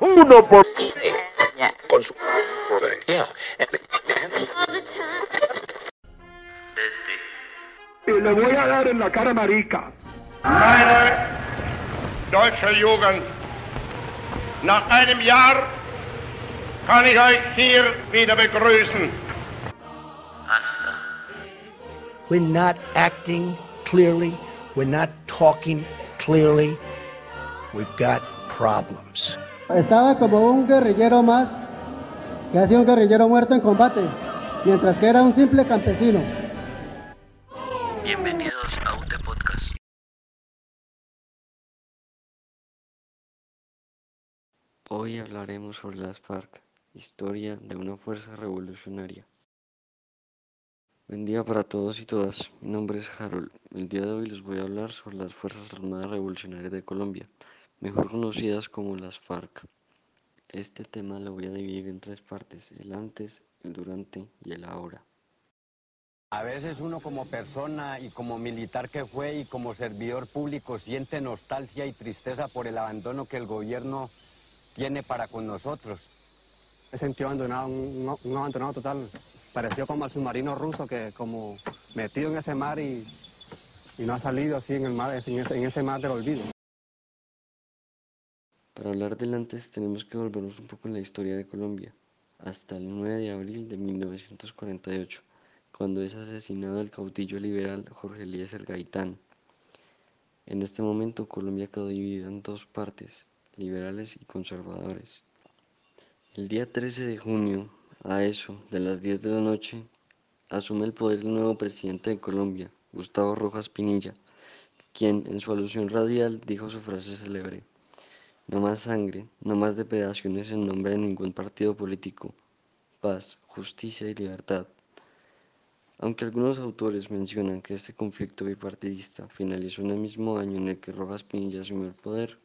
Uno por... con su Y le voy a dar en la cara marica. Meine deutsche Jugend, nach einem Jahr kann ich euch hier wieder begrüßen. We're not acting clearly. We're not talking clearly. We've got problems. Estaba como un guerrillero más que ha sido un guerrillero muerto en combate, mientras que era un simple campesino. Bienvenidos a UT Podcast. Hoy hablaremos sobre las FARC, historia de una fuerza revolucionaria. Buen día para todos y todas, mi nombre es Harold. El día de hoy les voy a hablar sobre las Fuerzas Armadas Revolucionarias de Colombia, mejor conocidas como las FARC. Este tema lo voy a dividir en tres partes, el antes, el durante y el ahora. A veces uno como persona y como militar que fue y como servidor público siente nostalgia y tristeza por el abandono que el gobierno tiene para con nosotros. Me sentí abandonado, un, un abandonado total. Pareció como al submarino ruso que como metido en ese mar y, y no ha salido así en el mar, en ese, en ese mar del olvido. Para hablar del antes tenemos que volvernos un poco en la historia de Colombia, hasta el 9 de abril de 1948, cuando es asesinado el caudillo liberal Jorge Eliezer Gaitán. En este momento Colombia quedó dividida en dos partes, liberales y conservadores. El día 13 de junio, a eso de las 10 de la noche, asume el poder el nuevo presidente de Colombia, Gustavo Rojas Pinilla, quien en su alusión radial dijo su frase célebre. No más sangre, no más depredaciones en nombre de ningún partido político. Paz, justicia y libertad. Aunque algunos autores mencionan que este conflicto bipartidista finalizó en el mismo año en el que Rojas Pinilla asumió el poder,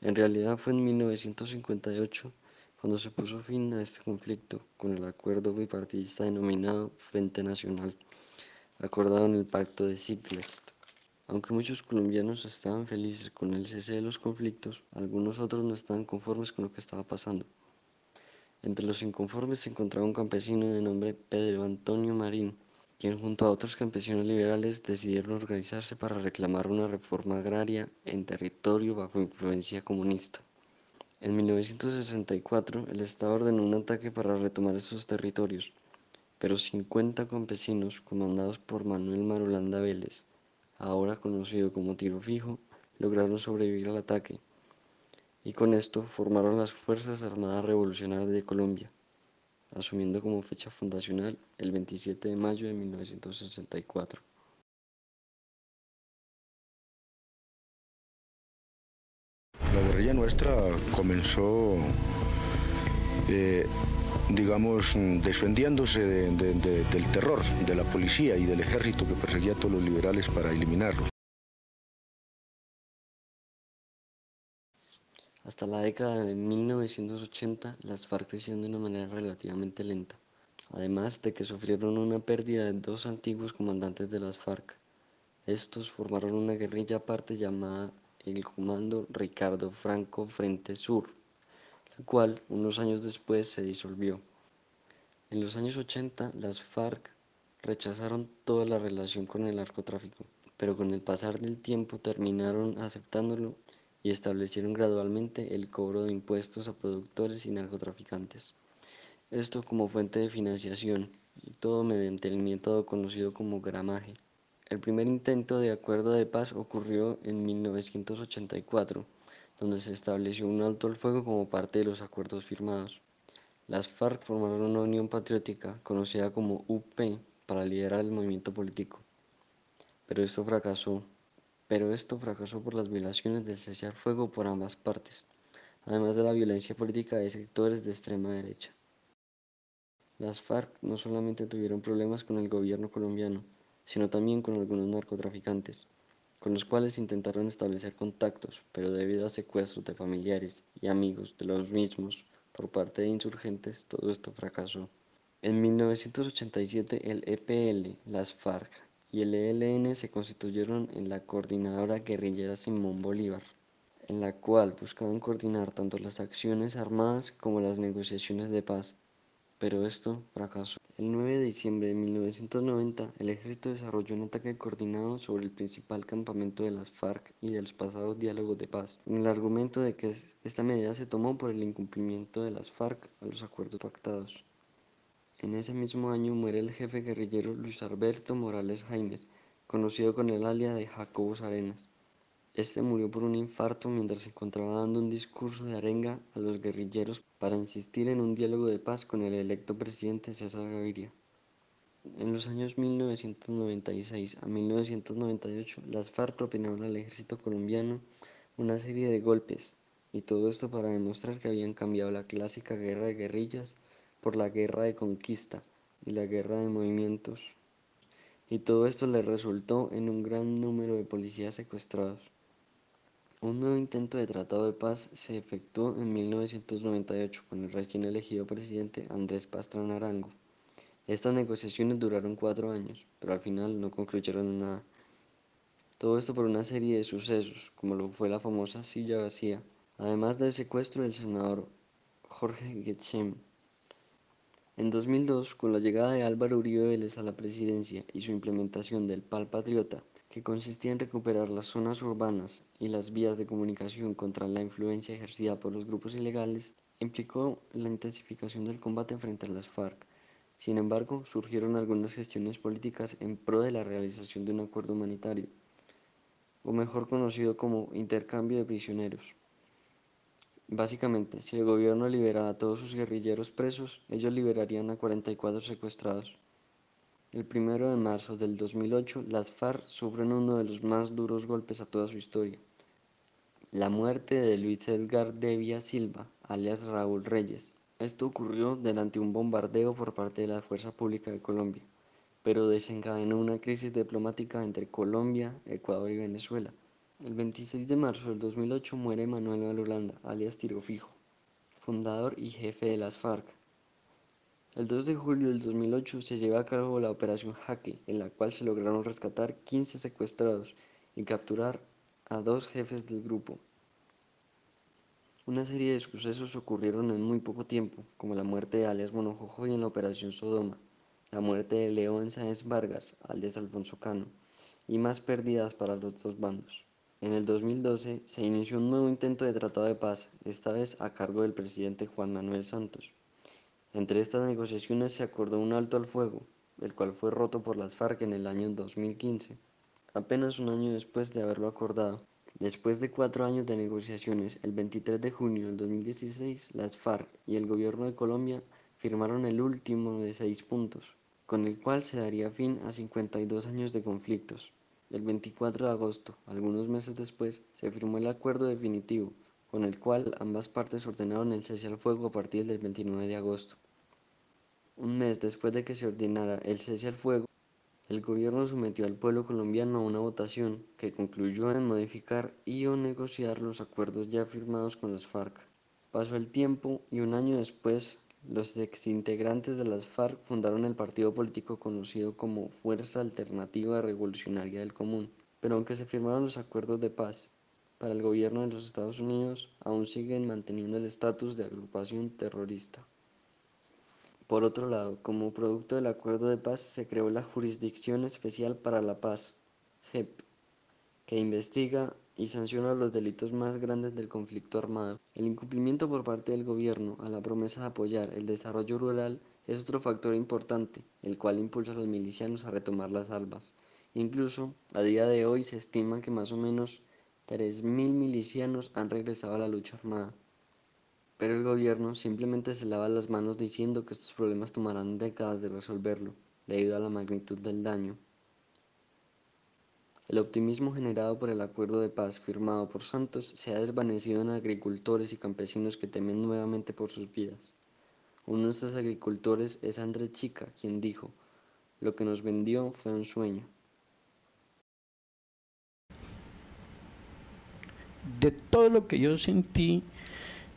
en realidad fue en 1958 cuando se puso fin a este conflicto con el acuerdo bipartidista denominado Frente Nacional, acordado en el Pacto de Siglest. Aunque muchos colombianos estaban felices con el cese de los conflictos, algunos otros no estaban conformes con lo que estaba pasando. Entre los inconformes se encontraba un campesino de nombre Pedro Antonio Marín, quien junto a otros campesinos liberales decidieron organizarse para reclamar una reforma agraria en territorio bajo influencia comunista. En 1964, el Estado ordenó un ataque para retomar esos territorios, pero 50 campesinos, comandados por Manuel Marulanda Vélez, ahora conocido como Tiro Fijo, lograron sobrevivir al ataque y con esto formaron las Fuerzas Armadas Revolucionarias de Colombia, asumiendo como fecha fundacional el 27 de mayo de 1964. La guerrilla nuestra comenzó, eh, digamos, defendiéndose de- de- de- del terror de la policía y del ejército que perseguía a todos los liberales para eliminarlos. Hasta la década de 1980, las FARC crecieron de una manera relativamente lenta, además de que sufrieron una pérdida de dos antiguos comandantes de las FARC. Estos formaron una guerrilla aparte llamada el Comando Ricardo Franco Frente Sur, cual unos años después se disolvió. En los años 80, las FARC rechazaron toda la relación con el narcotráfico, pero con el pasar del tiempo terminaron aceptándolo y establecieron gradualmente el cobro de impuestos a productores y narcotraficantes. Esto como fuente de financiación y todo mediante el método conocido como gramaje. El primer intento de acuerdo de paz ocurrió en 1984, donde se estableció un alto al fuego como parte de los acuerdos firmados. Las FARC formaron una unión patriótica conocida como UP para liderar el movimiento político. Pero esto fracasó. Pero esto fracasó por las violaciones del cese al fuego por ambas partes, además de la violencia política de sectores de extrema derecha. Las FARC no solamente tuvieron problemas con el gobierno colombiano, sino también con algunos narcotraficantes, con los cuales intentaron establecer contactos, pero debido a secuestros de familiares y amigos de los mismos por parte de insurgentes, todo esto fracasó. En 1987 el EPL, las FARC y el ELN se constituyeron en la Coordinadora Guerrillera Simón Bolívar. en la cual buscaban coordinar tanto las acciones armadas como las negociaciones de paz, pero esto fracasó. El 9 de diciembre de 1990, el ejército desarrolló un ataque coordinado sobre el principal campamento de las FARC y de los pasados diálogos de paz, con el argumento de que esta medida se tomó por el incumplimiento de las FARC a los acuerdos pactados. En ese mismo año muere el jefe guerrillero Luis Alberto Morales Jaimes, conocido con el alias de Jacobos Arenas. Este murió por un infarto mientras se encontraba dando un discurso de arenga a los guerrilleros para insistir en un diálogo de paz con el electo presidente César Gaviria. En los años 1996 a 1998, las FARC propinaron al ejército colombiano una serie de golpes, y todo esto para demostrar que habían cambiado la clásica guerra de guerrillas por la guerra de conquista y la guerra de movimientos. Y todo esto le resultó en un gran número de policías secuestrados. Un nuevo intento de tratado de paz se efectuó en 1998 con el recién elegido presidente Andrés Pastrana Arango. Estas negociaciones duraron cuatro años, pero al final no concluyeron en nada. Todo esto por una serie de sucesos, como lo fue la famosa silla vacía, además del secuestro del senador Jorge Getchem. En 2002, con la llegada de Álvaro Uribe Vélez a la presidencia y su implementación del PAL Patriota, que consistía en recuperar las zonas urbanas y las vías de comunicación contra la influencia ejercida por los grupos ilegales, implicó la intensificación del combate frente a las FARC. Sin embargo, surgieron algunas gestiones políticas en pro de la realización de un acuerdo humanitario, o mejor conocido como intercambio de prisioneros. Básicamente, si el gobierno liberaba a todos sus guerrilleros presos, ellos liberarían a 44 secuestrados. El primero de marzo del 2008, las FARC sufren uno de los más duros golpes a toda su historia. La muerte de Luis Edgar Devia Silva, alias Raúl Reyes. Esto ocurrió durante un bombardeo por parte de la Fuerza Pública de Colombia, pero desencadenó una crisis diplomática entre Colombia, Ecuador y Venezuela. El 26 de marzo del 2008 muere Manuel Valolanda, alias Tiro Fijo, fundador y jefe de las FARC, el 2 de julio del 2008 se llevó a cabo la Operación Jaque, en la cual se lograron rescatar 15 secuestrados y capturar a dos jefes del grupo. Una serie de sucesos ocurrieron en muy poco tiempo, como la muerte de alias Monojojo y en la Operación Sodoma, la muerte de León Sáenz Vargas, alias Alfonso Cano, y más pérdidas para los dos bandos. En el 2012 se inició un nuevo intento de tratado de paz, esta vez a cargo del presidente Juan Manuel Santos. Entre estas negociaciones se acordó un alto al fuego, el cual fue roto por las FARC en el año 2015, apenas un año después de haberlo acordado. Después de cuatro años de negociaciones, el 23 de junio del 2016, las FARC y el gobierno de Colombia firmaron el último de seis puntos, con el cual se daría fin a 52 años de conflictos. El 24 de agosto, algunos meses después, se firmó el acuerdo definitivo, con el cual ambas partes ordenaron el cese al fuego a partir del 29 de agosto. Un mes después de que se ordenara el cese al fuego, el gobierno sometió al pueblo colombiano a una votación que concluyó en modificar y o negociar los acuerdos ya firmados con las FARC. Pasó el tiempo y un año después, los exintegrantes de las FARC fundaron el partido político conocido como Fuerza Alternativa Revolucionaria del Común. Pero aunque se firmaron los acuerdos de paz, para el gobierno de los Estados Unidos aún siguen manteniendo el estatus de agrupación terrorista. Por otro lado, como producto del acuerdo de paz, se creó la Jurisdicción Especial para la Paz, JEP, que investiga y sanciona los delitos más grandes del conflicto armado. El incumplimiento por parte del gobierno a la promesa de apoyar el desarrollo rural es otro factor importante, el cual impulsa a los milicianos a retomar las armas. Incluso, a día de hoy se estima que más o menos 3.000 milicianos han regresado a la lucha armada. Pero el gobierno simplemente se lava las manos diciendo que estos problemas tomarán décadas de resolverlo, debido a la magnitud del daño. El optimismo generado por el acuerdo de paz firmado por Santos se ha desvanecido en agricultores y campesinos que temen nuevamente por sus vidas. Uno de estos agricultores es Andrés Chica, quien dijo, lo que nos vendió fue un sueño. De todo lo que yo sentí,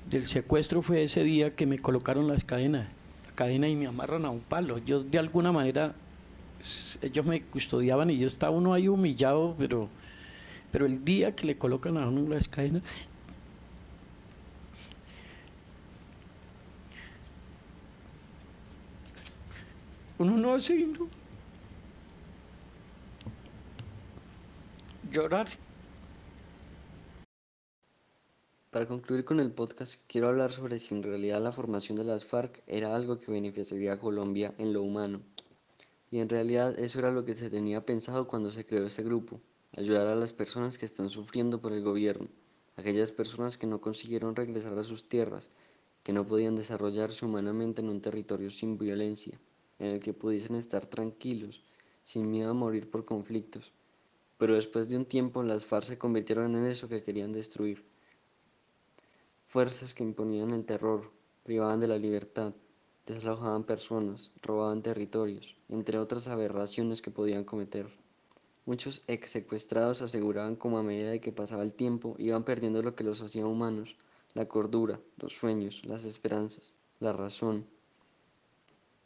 del secuestro fue ese día que me colocaron las cadenas, la cadena y me amarran a un palo. Yo de alguna manera, ellos me custodiaban y yo estaba uno ahí humillado, pero, pero el día que le colocan a uno las cadenas, uno no hace sino llorar. Para concluir con el podcast, quiero hablar sobre si en realidad la formación de las FARC era algo que beneficiaría a Colombia en lo humano. Y en realidad eso era lo que se tenía pensado cuando se creó este grupo, ayudar a las personas que están sufriendo por el gobierno, aquellas personas que no consiguieron regresar a sus tierras, que no podían desarrollarse humanamente en un territorio sin violencia, en el que pudiesen estar tranquilos, sin miedo a morir por conflictos. Pero después de un tiempo las FARC se convirtieron en eso que querían destruir fuerzas que imponían el terror, privaban de la libertad, desalojaban personas, robaban territorios, entre otras aberraciones que podían cometer. Muchos ex secuestrados aseguraban como a medida de que pasaba el tiempo iban perdiendo lo que los hacía humanos, la cordura, los sueños, las esperanzas, la razón.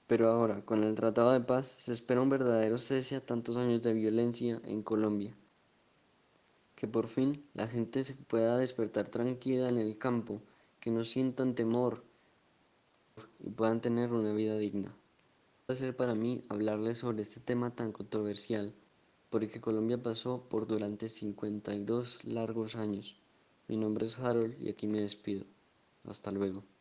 Pero ahora, con el Tratado de Paz, se espera un verdadero cese a tantos años de violencia en Colombia que por fin la gente se pueda despertar tranquila en el campo, que no sientan temor y puedan tener una vida digna. A ser para mí hablarles sobre este tema tan controversial, porque Colombia pasó por durante 52 largos años. Mi nombre es Harold y aquí me despido. Hasta luego.